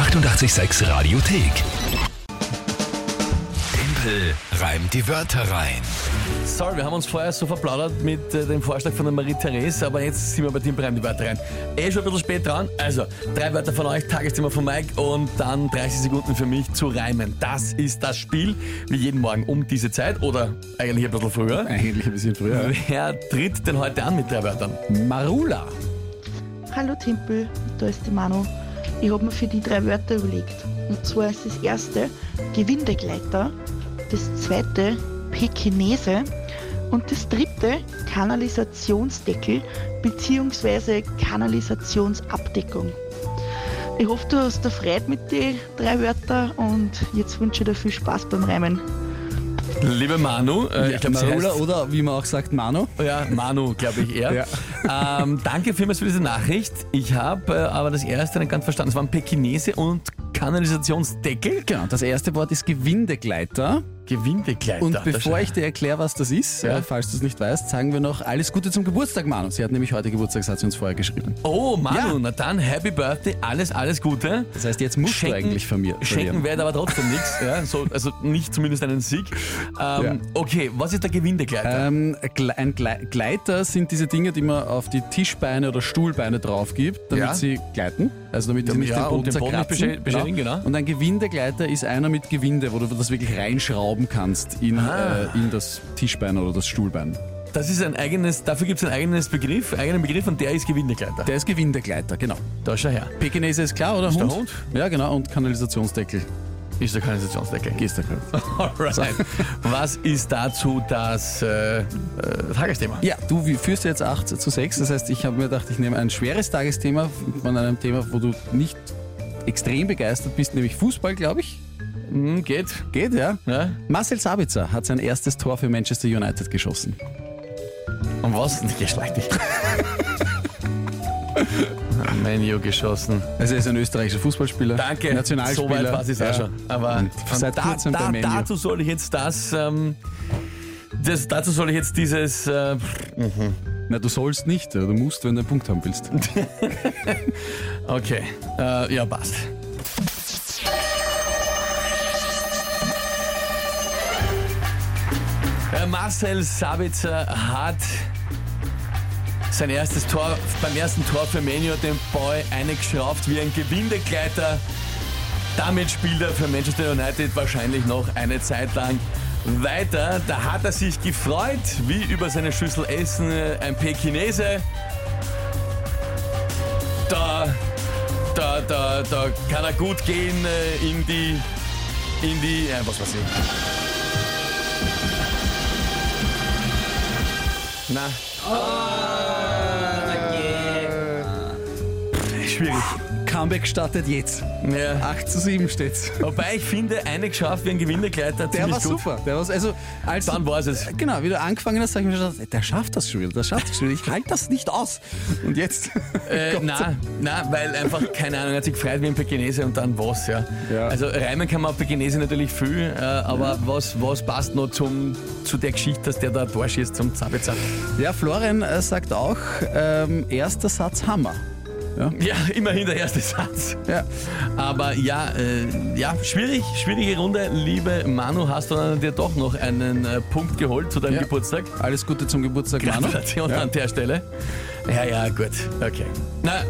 886 Radiothek. Tempel reimt die Wörter rein. Sorry, wir haben uns vorher so verplaudert mit äh, dem Vorschlag von der Marie-Therese, aber jetzt sind wir bei dem Breim die Wörter rein. Eh schon ein bisschen spät dran. Also, drei Wörter von euch, Tagesthema von Mike und dann 30 Sekunden für mich zu reimen. Das ist das Spiel, wie jeden Morgen um diese Zeit oder eigentlich ein bisschen früher. Eigentlich ein bisschen früher. Wer tritt denn heute an mit drei Wörtern? Marula. Hallo Tempel, da ist die Manu. Ich habe mir für die drei Wörter überlegt. Und zwar ist das erste Gewindegleiter, das zweite Pekinese und das dritte Kanalisationsdeckel bzw. Kanalisationsabdeckung. Ich hoffe, du hast da Freude mit den drei Wörtern und jetzt wünsche ich dir viel Spaß beim Reimen. Liebe Manu, äh, ich glaube, Marula oder wie man auch sagt, Mano. ja, Manu, glaube ich eher. Ja. Ähm, danke vielmals für diese Nachricht. Ich habe äh, aber das erste nicht ganz verstanden. Es waren Pekinese und Kanalisationsdeckel. Genau, das erste Wort ist Gewindegleiter. Gewindegleiter. Und bevor ich dir erkläre, was das ist, Ja. äh, falls du es nicht weißt, sagen wir noch alles Gute zum Geburtstag, Manu. Sie hat nämlich heute Geburtstag, hat sie uns vorher geschrieben. Oh, Manu, Ja. na dann, Happy Birthday, alles, alles Gute. Das heißt, jetzt musst du eigentlich von mir Schenken werde aber trotzdem nichts. Ja, so, also nicht zumindest einen Sieg. Ähm. Okay, was ist der Gewindegleiter? Ähm, ein Gle- Gleiter sind diese Dinge, die man auf die Tischbeine oder Stuhlbeine drauf gibt, damit sie gleiten. Also damit sie nicht den Boden den Boden nicht zerkratzen. beschä- beschädigen, genau. Und ein Gewindegleiter ist einer mit Gewinde, wo du das wirklich reinschrauben kannst in, Ah. äh, in das Tischbein oder das Stuhlbein. Das ist ein eigenes, dafür gibt es ein eigenes Begriff, eigenen Begriff und der ist Gewindegleiter. Der ist Gewindegleiter, genau. da schau her. Pekinese ist klar, oder? der Hund? Hund? Ja, genau. Und Kanalisationsdeckel. Ist der Kanalisationsdeckel. Gehst du gerade. Alright. Was ist dazu das äh, äh, Tagesthema? Ja, du führst jetzt 8 zu 6. Das heißt, ich habe mir gedacht, ich nehme ein schweres Tagesthema von einem Thema, wo du nicht extrem begeistert bist, nämlich Fußball, glaube ich. Hm, geht. Geht, ja. Ja. Marcel Sabitzer hat sein erstes Tor für Manchester United geschossen. Und was? Nicht geschlecht dich. Menu geschossen. Also er ist ein österreichischer Fußballspieler. Danke. Nationalspieler. So weit war es auch schon. Aber seit da, da, dazu soll ich jetzt das, ähm, das dazu soll ich jetzt dieses äh, Na, du sollst nicht, du musst, wenn du einen Punkt haben willst. okay. Äh, ja, passt. Marcel Sabitzer hat sein erstes Tor, beim ersten Tor für Menu den Ball eingeschraubt wie ein Gewindegleiter. Damit spielt er für Manchester United wahrscheinlich noch eine Zeit lang weiter. Da hat er sich gefreut, wie über seine Schüssel Essen äh, ein Pekinese. Da, da, da, da kann er gut gehen äh, in die, in die, ja, was weiß ich. Na. Comeback startet jetzt. Ja. 8 zu 7 steht's. Wobei ich finde, eine geschafft wie ein Gewinnergleiter Der war gut. super. Der war, also, als Dann war es. Genau, wie du angefangen hast, habe ich mir gedacht, der schafft das schon wieder, der schafft das schon wieder. Ich halte das nicht aus. Und jetzt? Äh, na, na, weil einfach, keine Ahnung, er hat sich gefreut wie ein Pekinese und dann was, ja. Ja. Also reimen kann man auf Pekinese natürlich viel, äh, aber was, was passt noch zum, zu der Geschichte, dass der da ein Tor schießt zum Zabitzer? Ja, Florian äh, sagt auch, ähm, erster Satz Hammer. Ja, immerhin der erste Satz. Ja. Aber ja, äh, ja, schwierig, schwierige Runde. Liebe Manu, hast du dann dir doch noch einen äh, Punkt geholt zu deinem Ja. Geburtstag? Alles Gute zum Geburtstag, Manu. Gratulation Ja. an der Stelle. Ja, ja, gut. Okay. Na,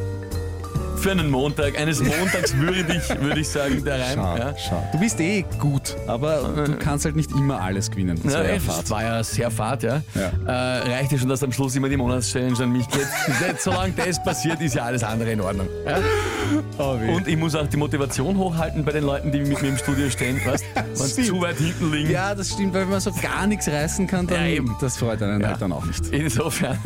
für einen Montag, eines Montags würde ich sagen, der Reim. Schau, Ja. schau. Du bist eh gut, aber du kannst halt nicht immer alles gewinnen. Das Ja, war ja das war ja sehr fad, ja. Ja. Äh, reicht ja schon, dass am Schluss immer die Monatschallenge an mich geht. Solange das passiert, ist ja alles andere in Ordnung. Oh. Und ich muss auch die Motivation hochhalten bei den Leuten, die mit mir im Studio stehen. Weißt wenn zu weit hinten liegen. ja, das stimmt, weil wenn man so gar nichts reißen kann, dann Ja, eben. das freut einen halt dann auch nicht. Insofern,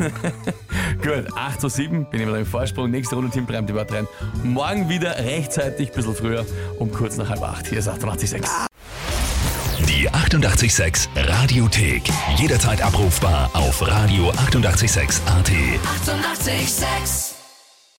gut, 8 zu 7, bin ich wieder im Vorsprung. Nächste Runde Team Prime, die Wort rein. Morgen wieder rechtzeitig, ein bisschen früher, um kurz nach halb acht. Hier ist 886. Die 886 Radiothek. Jederzeit abrufbar auf radio886.at. 886! 886